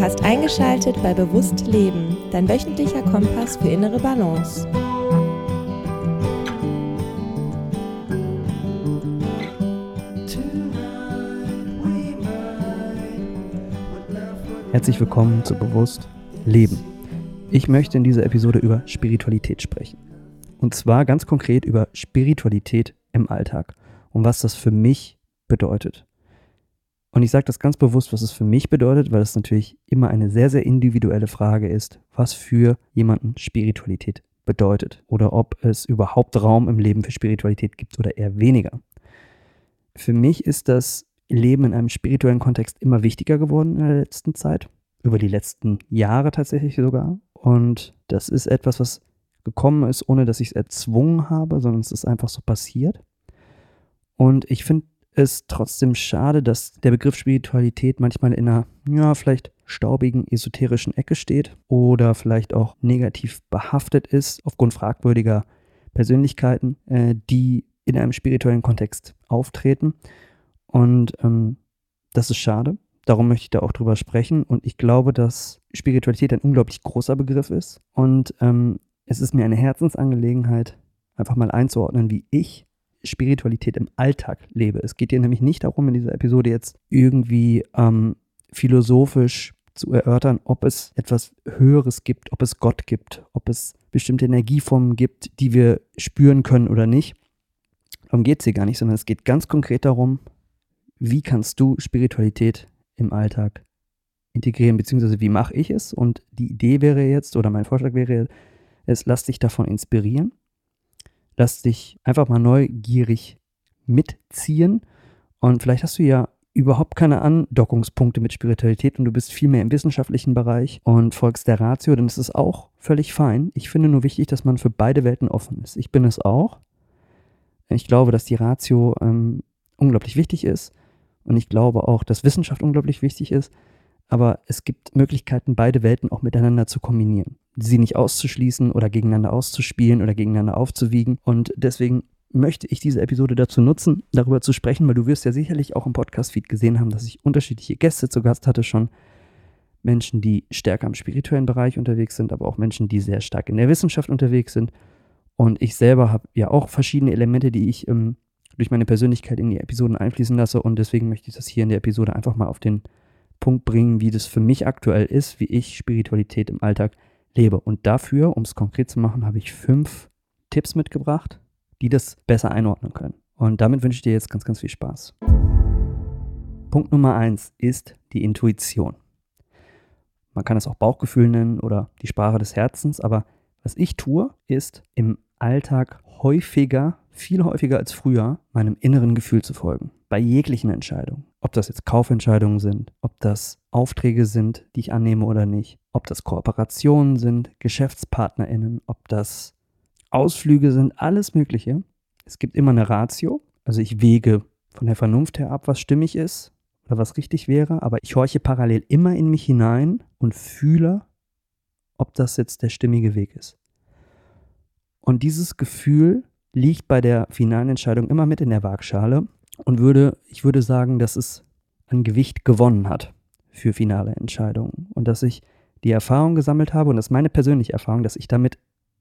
Du hast eingeschaltet bei Bewusst Leben, dein wöchentlicher Kompass für innere Balance. Herzlich willkommen zu Bewusst Leben. Ich möchte in dieser Episode über Spiritualität sprechen. Und zwar ganz konkret über Spiritualität im Alltag und was das für mich bedeutet. Und ich sage das ganz bewusst, was es für mich bedeutet, weil es natürlich immer eine sehr, sehr individuelle Frage ist, was für jemanden Spiritualität bedeutet oder ob es überhaupt Raum im Leben für Spiritualität gibt oder eher weniger. Für mich ist das Leben in einem spirituellen Kontext immer wichtiger geworden in der letzten Zeit, über die letzten Jahre tatsächlich sogar. Und das ist etwas, was gekommen ist, ohne dass ich es erzwungen habe, sondern es ist einfach so passiert. Und ich finde es trotzdem schade, dass der Begriff Spiritualität manchmal in einer, ja, vielleicht staubigen, esoterischen Ecke steht oder vielleicht auch negativ behaftet ist aufgrund fragwürdiger Persönlichkeiten, äh, die in einem spirituellen Kontext auftreten. Und ähm, das ist schade. Darum möchte ich da auch drüber sprechen. Und ich glaube, dass Spiritualität ein unglaublich großer Begriff ist. Und ähm, es ist mir eine Herzensangelegenheit, einfach mal einzuordnen, wie ich Spiritualität im Alltag lebe. Es geht dir nämlich nicht darum, in dieser Episode jetzt irgendwie ähm, philosophisch zu erörtern, ob es etwas Höheres gibt, ob es Gott gibt, ob es bestimmte Energieformen gibt, die wir spüren können oder nicht. Darum geht es hier gar nicht, sondern es geht ganz konkret darum, wie kannst du Spiritualität im Alltag integrieren, beziehungsweise wie mache ich es? Und die Idee wäre jetzt, oder mein Vorschlag wäre, es lass dich davon inspirieren Lass dich einfach mal neugierig mitziehen. Und vielleicht hast du ja überhaupt keine Andockungspunkte mit Spiritualität und du bist viel mehr im wissenschaftlichen Bereich und folgst der Ratio, dann ist es auch völlig fein. Ich finde nur wichtig, dass man für beide Welten offen ist. Ich bin es auch. Ich glaube, dass die Ratio ähm, unglaublich wichtig ist und ich glaube auch, dass Wissenschaft unglaublich wichtig ist. Aber es gibt Möglichkeiten, beide Welten auch miteinander zu kombinieren sie nicht auszuschließen oder gegeneinander auszuspielen oder gegeneinander aufzuwiegen. Und deswegen möchte ich diese Episode dazu nutzen, darüber zu sprechen, weil du wirst ja sicherlich auch im Podcast-Feed gesehen haben, dass ich unterschiedliche Gäste zu Gast hatte schon. Menschen, die stärker im spirituellen Bereich unterwegs sind, aber auch Menschen, die sehr stark in der Wissenschaft unterwegs sind. Und ich selber habe ja auch verschiedene Elemente, die ich ähm, durch meine Persönlichkeit in die Episoden einfließen lasse. Und deswegen möchte ich das hier in der Episode einfach mal auf den Punkt bringen, wie das für mich aktuell ist, wie ich Spiritualität im Alltag lebe. Und dafür, um es konkret zu machen, habe ich fünf Tipps mitgebracht, die das besser einordnen können. Und damit wünsche ich dir jetzt ganz, ganz viel Spaß. Punkt Nummer eins ist die Intuition. Man kann es auch Bauchgefühl nennen oder die Sprache des Herzens, aber was ich tue, ist im Alltag häufiger, viel häufiger als früher, meinem inneren Gefühl zu folgen. Bei jeglichen Entscheidungen. Ob das jetzt Kaufentscheidungen sind, ob das Aufträge sind, die ich annehme oder nicht, ob das Kooperationen sind, GeschäftspartnerInnen, ob das Ausflüge sind, alles Mögliche. Es gibt immer eine Ratio. Also ich wege von der Vernunft her ab, was stimmig ist oder was richtig wäre, aber ich horche parallel immer in mich hinein und fühle, ob das jetzt der stimmige Weg ist. Und dieses Gefühl liegt bei der finalen Entscheidung immer mit in der Waagschale und würde, ich würde sagen, dass es an Gewicht gewonnen hat für finale Entscheidungen und dass ich die Erfahrung gesammelt habe und das ist meine persönliche Erfahrung, dass ich damit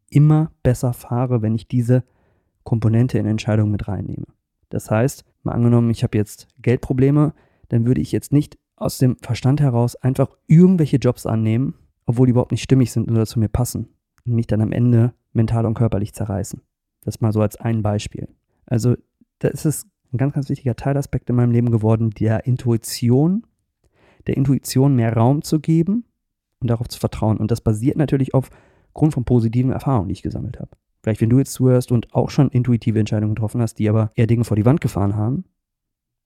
immer besser fahre, wenn ich diese Komponente in Entscheidungen mit reinnehme. Das heißt, mal angenommen, ich habe jetzt Geldprobleme, dann würde ich jetzt nicht aus dem Verstand heraus einfach irgendwelche Jobs annehmen, obwohl die überhaupt nicht stimmig sind oder zu mir passen und mich dann am Ende mental und körperlich zerreißen. Das mal so als ein Beispiel. Also, das ist ein ganz, ganz wichtiger Teilaspekt in meinem Leben geworden, der Intuition, der Intuition mehr Raum zu geben und darauf zu vertrauen. Und das basiert natürlich aufgrund von positiven Erfahrungen, die ich gesammelt habe. Vielleicht, wenn du jetzt zuhörst und auch schon intuitive Entscheidungen getroffen hast, die aber eher Dinge vor die Wand gefahren haben,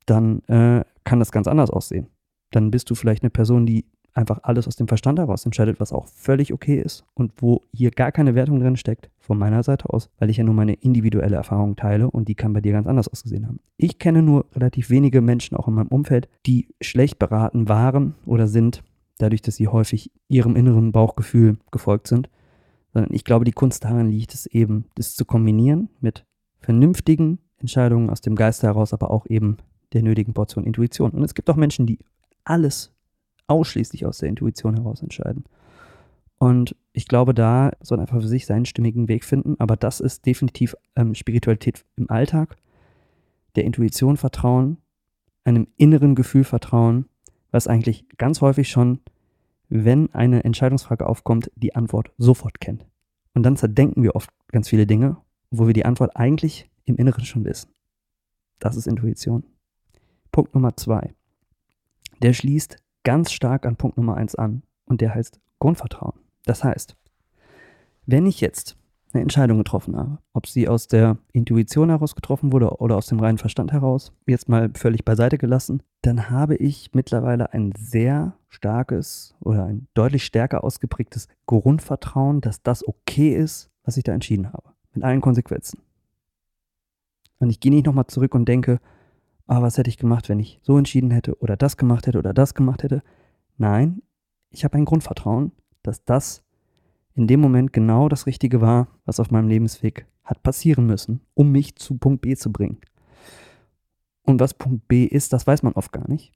dann äh, kann das ganz anders aussehen. Dann bist du vielleicht eine Person, die einfach alles aus dem Verstand heraus entscheidet, was auch völlig okay ist und wo hier gar keine Wertung drin steckt, von meiner Seite aus, weil ich ja nur meine individuelle Erfahrung teile und die kann bei dir ganz anders ausgesehen haben. Ich kenne nur relativ wenige Menschen auch in meinem Umfeld, die schlecht beraten waren oder sind, dadurch, dass sie häufig ihrem inneren Bauchgefühl gefolgt sind, sondern ich glaube, die Kunst daran liegt es eben, das zu kombinieren mit vernünftigen Entscheidungen aus dem Geiste heraus, aber auch eben der nötigen Portion Intuition. Und es gibt auch Menschen, die alles ausschließlich aus der Intuition heraus entscheiden. Und ich glaube, da soll einfach für sich seinen stimmigen Weg finden. Aber das ist definitiv ähm, Spiritualität im Alltag, der Intuition vertrauen, einem inneren Gefühl vertrauen, was eigentlich ganz häufig schon, wenn eine Entscheidungsfrage aufkommt, die Antwort sofort kennt. Und dann zerdenken wir oft ganz viele Dinge, wo wir die Antwort eigentlich im Inneren schon wissen. Das ist Intuition. Punkt Nummer zwei. Der schließt ganz stark an Punkt Nummer eins an und der heißt Grundvertrauen. Das heißt, wenn ich jetzt eine Entscheidung getroffen habe, ob sie aus der Intuition heraus getroffen wurde oder aus dem reinen Verstand heraus, jetzt mal völlig beiseite gelassen, dann habe ich mittlerweile ein sehr starkes oder ein deutlich stärker ausgeprägtes Grundvertrauen, dass das okay ist, was ich da entschieden habe. Mit allen Konsequenzen. Und ich gehe nicht nochmal zurück und denke, ah, was hätte ich gemacht, wenn ich so entschieden hätte oder das gemacht hätte oder das gemacht hätte. Nein, ich habe ein Grundvertrauen, dass das in dem Moment genau das Richtige war, was auf meinem Lebensweg hat passieren müssen, um mich zu Punkt B zu bringen. Und was Punkt B ist, das weiß man oft gar nicht,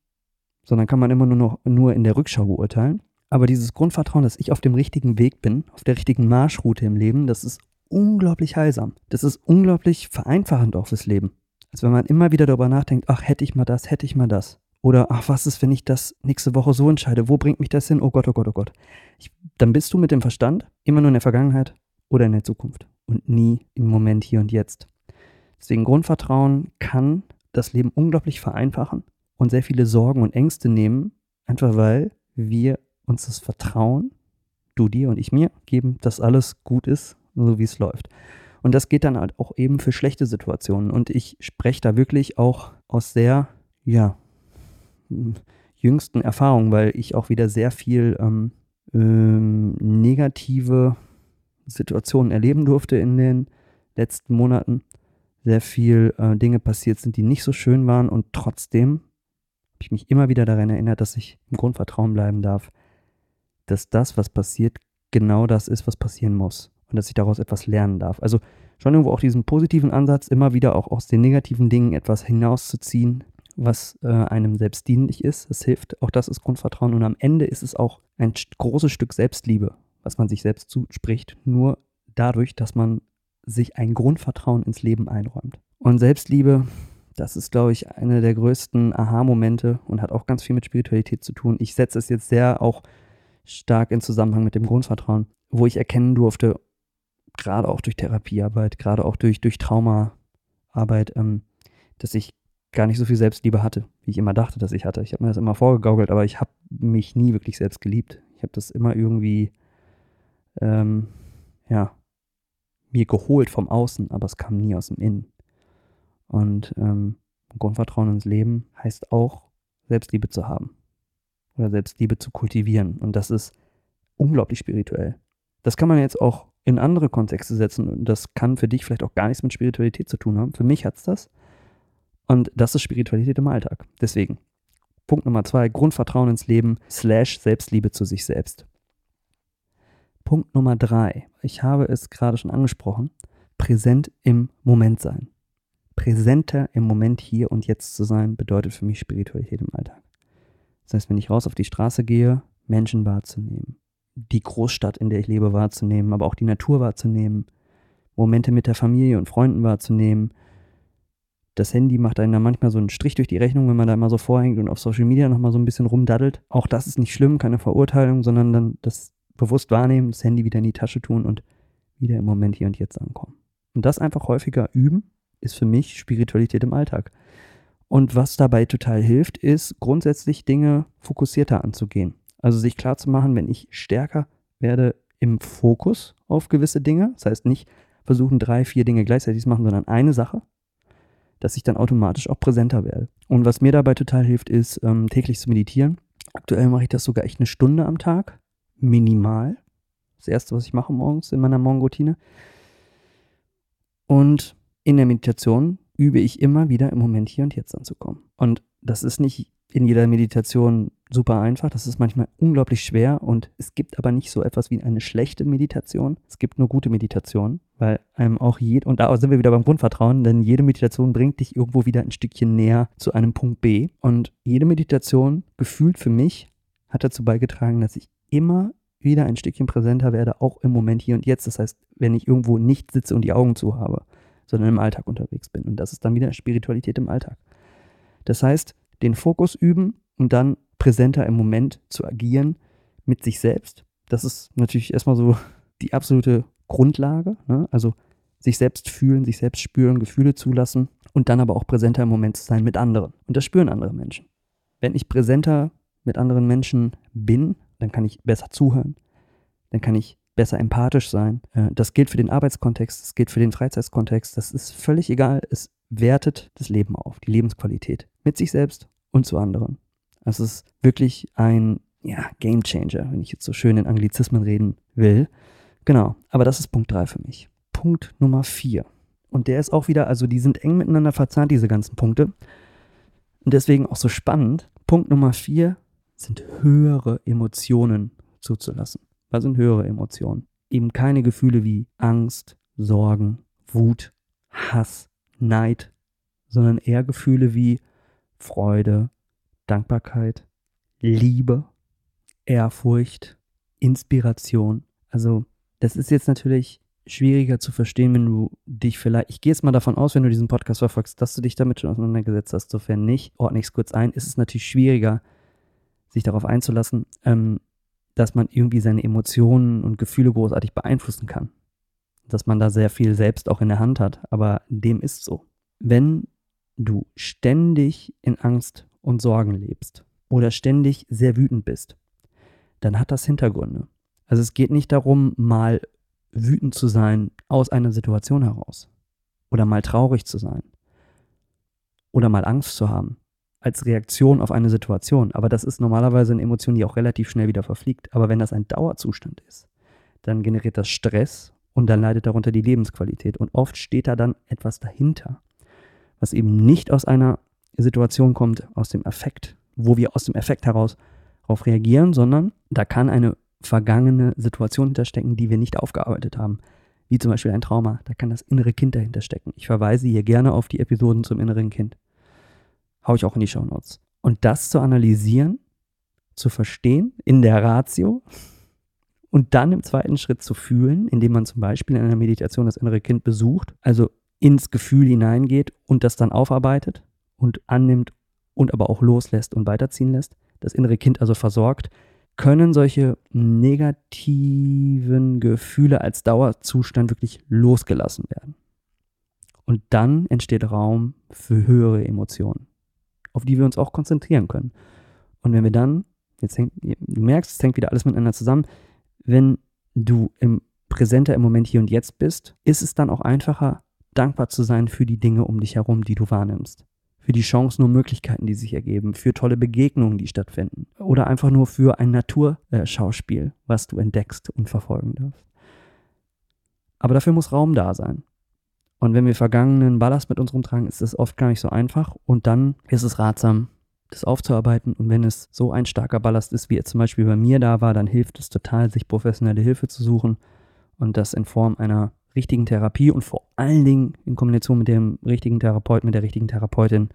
sondern kann man immer nur noch nur in der Rückschau beurteilen. Aber dieses Grundvertrauen, dass ich auf dem richtigen Weg bin, auf der richtigen Marschroute im Leben, das ist unglaublich heilsam. Das ist unglaublich vereinfachend auch fürs Leben. Als wenn man immer wieder darüber nachdenkt, ach, hätte ich mal das, hätte ich mal das. Oder, ach, was ist, wenn ich das nächste Woche so entscheide? Wo bringt mich das hin? Oh Gott, oh Gott, oh Gott. Ich, dann bist du mit dem Verstand immer nur in der Vergangenheit oder in der Zukunft und nie im Moment hier und jetzt. Deswegen Grundvertrauen kann das Leben unglaublich vereinfachen und sehr viele Sorgen und Ängste nehmen, einfach weil wir uns das Vertrauen, du dir und ich mir, geben, dass alles gut ist, so wie es läuft. Und das geht dann halt auch eben für schlechte Situationen. Und ich spreche da wirklich auch aus sehr, ja, jüngsten Erfahrungen, weil ich auch wieder sehr viel ähm, ähm, negative Situationen erleben durfte in den letzten Monaten. Sehr viel äh, Dinge passiert sind, die nicht so schön waren und trotzdem habe ich mich immer wieder daran erinnert, dass ich im Grundvertrauen bleiben darf, dass das, was passiert, genau das ist, was passieren muss und dass ich daraus etwas lernen darf. Also schon irgendwo auch diesen positiven Ansatz, immer wieder auch aus den negativen Dingen etwas hinauszuziehen, was äh, einem selbst dienlich ist. Das hilft. Auch das ist Grundvertrauen. Und am Ende ist es auch ein großes Stück Selbstliebe, was man sich selbst zuspricht, nur dadurch, dass man sich ein Grundvertrauen ins Leben einräumt. Und Selbstliebe, das ist, glaube ich, einer der größten Aha-Momente und hat auch ganz viel mit Spiritualität zu tun. Ich setze es jetzt sehr auch stark in Zusammenhang mit dem Grundvertrauen, wo ich erkennen durfte, gerade auch durch Therapiearbeit, gerade auch durch, durch Traumaarbeit, ähm, dass ich gar nicht so viel Selbstliebe hatte, wie ich immer dachte, dass ich hatte. Ich habe mir das immer vorgegaukelt, aber ich habe mich nie wirklich selbst geliebt. Ich habe das immer irgendwie, ähm, ja, mir geholt vom Außen, aber es kam nie aus dem Innen. Und ähm, Grundvertrauen ins Leben heißt auch, Selbstliebe zu haben oder Selbstliebe zu kultivieren. Und das ist unglaublich spirituell. Das kann man jetzt auch in andere Kontexte setzen und das kann für dich vielleicht auch gar nichts mit Spiritualität zu tun haben. Für mich hat es das. Und das ist Spiritualität im Alltag. Deswegen, Punkt Nummer zwei, Grundvertrauen ins Leben slash Selbstliebe zu sich selbst. Punkt Nummer drei, ich habe es gerade schon angesprochen, präsent im Moment sein. Präsenter im Moment hier und jetzt zu sein, bedeutet für mich Spiritualität im Alltag. Das heißt, wenn ich raus auf die Straße gehe, Menschen wahrzunehmen, die Großstadt, in der ich lebe, wahrzunehmen, aber auch die Natur wahrzunehmen, Momente mit der Familie und Freunden wahrzunehmen, das Handy macht einen da manchmal so einen Strich durch die Rechnung, wenn man da mal so vorhängt und auf Social Media nochmal so ein bisschen rumdaddelt. Auch das ist nicht schlimm, keine Verurteilung, sondern dann das bewusst wahrnehmen, das Handy wieder in die Tasche tun und wieder im Moment hier und jetzt ankommen. Und das einfach häufiger üben, ist für mich Spiritualität im Alltag. Und was dabei total hilft, ist grundsätzlich Dinge fokussierter anzugehen. Also sich klar zu machen, wenn ich stärker werde im Fokus auf gewisse Dinge, das heißt nicht versuchen, drei, vier Dinge gleichzeitig zu machen, sondern eine Sache, dass ich dann automatisch auch präsenter werde. Und was mir dabei total hilft, ist ähm, täglich zu meditieren. Aktuell mache ich das sogar echt eine Stunde am Tag, minimal. Das erste, was ich mache morgens in meiner Morgenroutine. Und in der Meditation übe ich immer wieder im Moment hier und jetzt anzukommen. Und das ist nicht in jeder Meditation super einfach. Das ist manchmal unglaublich schwer und es gibt aber nicht so etwas wie eine schlechte Meditation. Es gibt nur gute Meditation, weil einem auch jed und da sind wir wieder beim Grundvertrauen, denn jede Meditation bringt dich irgendwo wieder ein Stückchen näher zu einem Punkt B und jede Meditation gefühlt für mich hat dazu beigetragen, dass ich immer wieder ein Stückchen präsenter werde, auch im Moment hier und jetzt. Das heißt, wenn ich irgendwo nicht sitze und die Augen zu habe, sondern im Alltag unterwegs bin. Und das ist dann wieder Spiritualität im Alltag. Das heißt, den Fokus üben und dann präsenter im Moment zu agieren mit sich selbst. Das ist natürlich erstmal so die absolute Grundlage. Ne? Also sich selbst fühlen, sich selbst spüren, Gefühle zulassen und dann aber auch präsenter im Moment zu sein mit anderen. Und das spüren andere Menschen. Wenn ich präsenter mit anderen Menschen bin, dann kann ich besser zuhören, dann kann ich besser empathisch sein. Äh, das gilt für den Arbeitskontext, das gilt für den Freizeitkontext, das ist völlig egal. Es wertet das Leben auf, die Lebensqualität mit sich selbst und zu anderen. Das ist wirklich ein ja, Game Changer, wenn ich jetzt so schön in Anglizismen reden will. Genau, aber das ist Punkt 3 für mich. Punkt Nummer 4. Und der ist auch wieder, also die sind eng miteinander verzahnt, diese ganzen Punkte. Und deswegen auch so spannend. Punkt Nummer 4 sind höhere Emotionen zuzulassen. Was sind höhere Emotionen? Eben keine Gefühle wie Angst, Sorgen, Wut, Hass, Neid, sondern eher Gefühle wie Freude, Dankbarkeit, Liebe, Ehrfurcht, Inspiration. Also das ist jetzt natürlich schwieriger zu verstehen, wenn du dich vielleicht, ich gehe jetzt mal davon aus, wenn du diesen Podcast verfolgst, dass du dich damit schon auseinandergesetzt hast. Sofern nicht, ordne ich es kurz ein, ist es natürlich schwieriger, sich darauf einzulassen, ähm, dass man irgendwie seine Emotionen und Gefühle großartig beeinflussen kann. Dass man da sehr viel selbst auch in der Hand hat, aber dem ist so. Wenn du ständig in Angst und Sorgen lebst oder ständig sehr wütend bist, dann hat das Hintergründe. Also es geht nicht darum, mal wütend zu sein aus einer Situation heraus oder mal traurig zu sein oder mal Angst zu haben als Reaktion auf eine Situation. Aber das ist normalerweise eine Emotion, die auch relativ schnell wieder verfliegt. Aber wenn das ein Dauerzustand ist, dann generiert das Stress und dann leidet darunter die Lebensqualität. Und oft steht da dann etwas dahinter, was eben nicht aus einer Situation kommt, aus dem Effekt, wo wir aus dem Effekt heraus darauf reagieren, sondern da kann eine vergangene Situation hinterstecken, die wir nicht aufgearbeitet haben. Wie zum Beispiel ein Trauma. Da kann das innere Kind dahinter stecken. Ich verweise hier gerne auf die Episoden zum inneren Kind. Hau ich auch in die Show Notes. Und das zu analysieren, zu verstehen, in der Ratio und dann im zweiten Schritt zu fühlen, indem man zum Beispiel in einer Meditation das innere Kind besucht, also ins Gefühl hineingeht und das dann aufarbeitet und annimmt und aber auch loslässt und weiterziehen lässt, das innere Kind also versorgt, können solche negativen Gefühle als Dauerzustand wirklich losgelassen werden. Und dann entsteht Raum für höhere Emotionen, auf die wir uns auch konzentrieren können. Und wenn wir dann, jetzt hängt, du merkst, es hängt wieder alles miteinander zusammen, wenn du im Präsenter im Moment hier und jetzt bist, ist es dann auch einfacher, dankbar zu sein für die Dinge um dich herum, die du wahrnimmst für die Chancen und Möglichkeiten, die sich ergeben, für tolle Begegnungen, die stattfinden oder einfach nur für ein Naturschauspiel, was du entdeckst und verfolgen darfst. Aber dafür muss Raum da sein. Und wenn wir vergangenen Ballast mit uns rumtragen, ist das oft gar nicht so einfach und dann ist es ratsam, das aufzuarbeiten. Und wenn es so ein starker Ballast ist, wie er zum Beispiel bei mir da war, dann hilft es total, sich professionelle Hilfe zu suchen und das in Form einer richtigen Therapie und vor allen Dingen in Kombination mit dem richtigen Therapeuten, mit der richtigen Therapeutin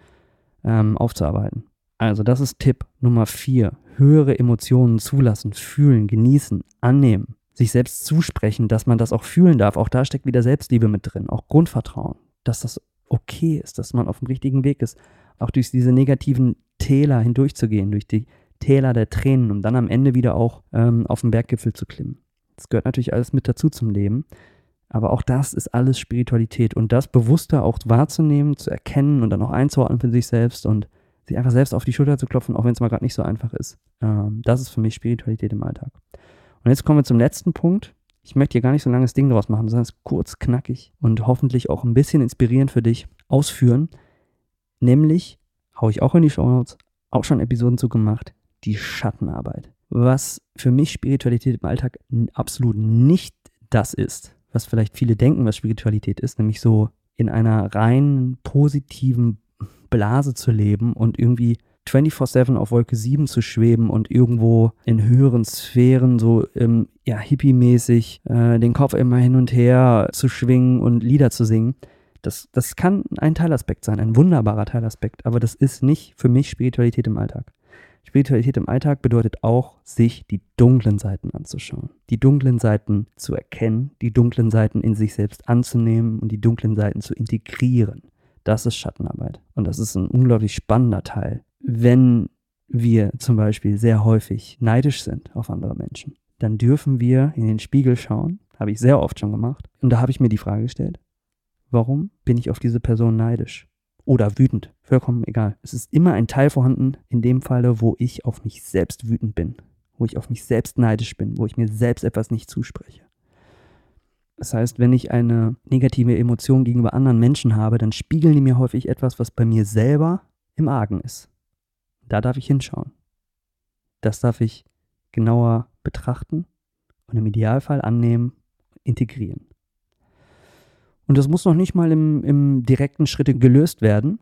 ähm, aufzuarbeiten. Also das ist Tipp Nummer vier. Höhere Emotionen zulassen, fühlen, genießen, annehmen, sich selbst zusprechen, dass man das auch fühlen darf. Auch da steckt wieder Selbstliebe mit drin, auch Grundvertrauen, dass das okay ist, dass man auf dem richtigen Weg ist, auch durch diese negativen Täler hindurchzugehen, durch die Täler der Tränen, um dann am Ende wieder auch ähm, auf den Berggipfel zu klimmen. Das gehört natürlich alles mit dazu zum Leben. Aber auch das ist alles Spiritualität und das bewusster auch wahrzunehmen, zu erkennen und dann auch einzuordnen für sich selbst und sich einfach selbst auf die Schulter zu klopfen, auch wenn es mal gerade nicht so einfach ist. Ähm, das ist für mich Spiritualität im Alltag. Und jetzt kommen wir zum letzten Punkt. Ich möchte hier gar nicht so ein langes Ding draus machen, sondern es kurz, knackig und hoffentlich auch ein bisschen inspirierend für dich ausführen. Nämlich, hau ich auch in die Show Notes, auch schon Episoden zu gemacht, die Schattenarbeit. Was für mich Spiritualität im Alltag absolut nicht das ist, was vielleicht viele denken, was Spiritualität ist, nämlich so in einer rein positiven Blase zu leben und irgendwie 24-7 auf Wolke 7 zu schweben und irgendwo in höheren Sphären so ähm, ja, hippie-mäßig äh, den Kopf immer hin und her zu schwingen und Lieder zu singen. Das, das kann ein Teilaspekt sein, ein wunderbarer Teilaspekt, aber das ist nicht für mich Spiritualität im Alltag. Spiritualität im Alltag bedeutet auch, sich die dunklen Seiten anzuschauen, die dunklen Seiten zu erkennen, die dunklen Seiten in sich selbst anzunehmen und die dunklen Seiten zu integrieren. Das ist Schattenarbeit. Und das ist ein unglaublich spannender Teil. Wenn wir zum Beispiel sehr häufig neidisch sind auf andere Menschen, dann dürfen wir in den Spiegel schauen, habe ich sehr oft schon gemacht. Und da habe ich mir die Frage gestellt, warum bin ich auf diese Person neidisch? Oder wütend, vollkommen egal. Es ist immer ein Teil vorhanden, in dem Falle, wo ich auf mich selbst wütend bin, wo ich auf mich selbst neidisch bin, wo ich mir selbst etwas nicht zuspreche. Das heißt, wenn ich eine negative Emotion gegenüber anderen Menschen habe, dann spiegeln die mir häufig etwas, was bei mir selber im Argen ist. Da darf ich hinschauen. Das darf ich genauer betrachten und im Idealfall annehmen, integrieren. Und das muss noch nicht mal im, im direkten Schritte gelöst werden.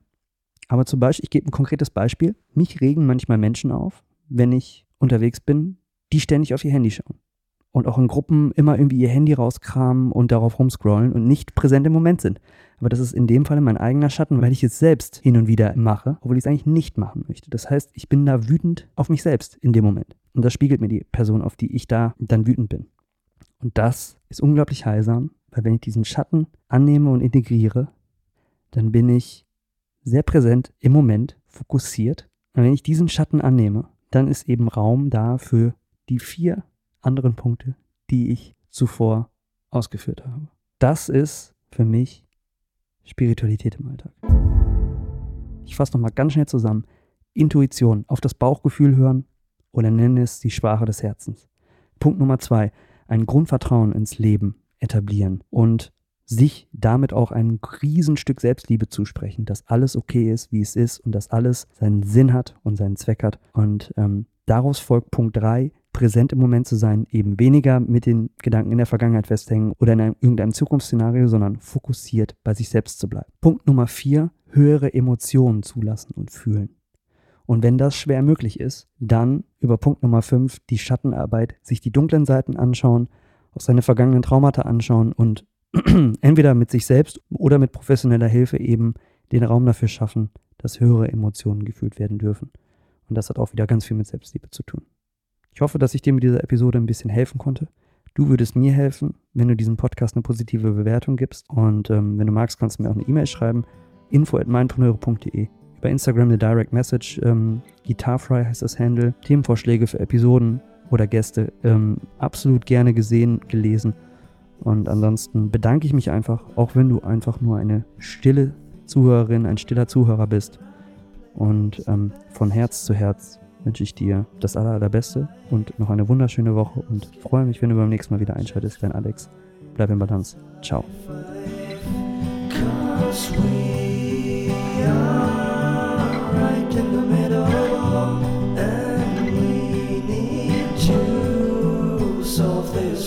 Aber zum Beispiel, ich gebe ein konkretes Beispiel. Mich regen manchmal Menschen auf, wenn ich unterwegs bin, die ständig auf ihr Handy schauen. Und auch in Gruppen immer irgendwie ihr Handy rauskramen und darauf rumscrollen und nicht präsent im Moment sind. Aber das ist in dem Fall mein eigener Schatten, weil ich es selbst hin und wieder mache, obwohl ich es eigentlich nicht machen möchte. Das heißt, ich bin da wütend auf mich selbst in dem Moment. Und das spiegelt mir die Person, auf die ich da dann wütend bin. Und das ist unglaublich heilsam, weil wenn ich diesen Schatten annehme und integriere, dann bin ich sehr präsent im Moment, fokussiert. Und wenn ich diesen Schatten annehme, dann ist eben Raum da für die vier anderen Punkte, die ich zuvor ausgeführt habe. Das ist für mich Spiritualität im Alltag. Ich fasse nochmal ganz schnell zusammen. Intuition, auf das Bauchgefühl hören oder nenne es die Sprache des Herzens. Punkt Nummer zwei, ein Grundvertrauen ins Leben etablieren und sich damit auch ein Riesenstück Selbstliebe zusprechen, dass alles okay ist, wie es ist und dass alles seinen Sinn hat und seinen Zweck hat. Und ähm, daraus folgt Punkt 3, präsent im Moment zu sein, eben weniger mit den Gedanken in der Vergangenheit festhängen oder in einem, irgendeinem Zukunftsszenario, sondern fokussiert bei sich selbst zu bleiben. Punkt Nummer 4, höhere Emotionen zulassen und fühlen. Und wenn das schwer möglich ist, dann über Punkt Nummer 5 die Schattenarbeit, sich die dunklen Seiten anschauen, auf seine vergangenen Traumata anschauen und entweder mit sich selbst oder mit professioneller Hilfe eben den Raum dafür schaffen, dass höhere Emotionen gefühlt werden dürfen. Und das hat auch wieder ganz viel mit Selbstliebe zu tun. Ich hoffe, dass ich dir mit dieser Episode ein bisschen helfen konnte. Du würdest mir helfen, wenn du diesem Podcast eine positive Bewertung gibst. Und ähm, wenn du magst, kannst du mir auch eine E-Mail schreiben. info at mindpreneure.de Über Instagram eine Direct Message. Ähm, Guitarfry heißt das Handle. Themenvorschläge für Episoden oder Gäste ähm, absolut gerne gesehen, gelesen. Und ansonsten bedanke ich mich einfach, auch wenn du einfach nur eine stille Zuhörerin, ein stiller Zuhörer bist. Und ähm, von Herz zu Herz wünsche ich dir das aller, allerbeste und noch eine wunderschöne Woche und freue mich, wenn du beim nächsten Mal wieder einschaltest. Dein Alex. Bleib in Balance. Ciao. solve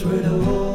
We're the whole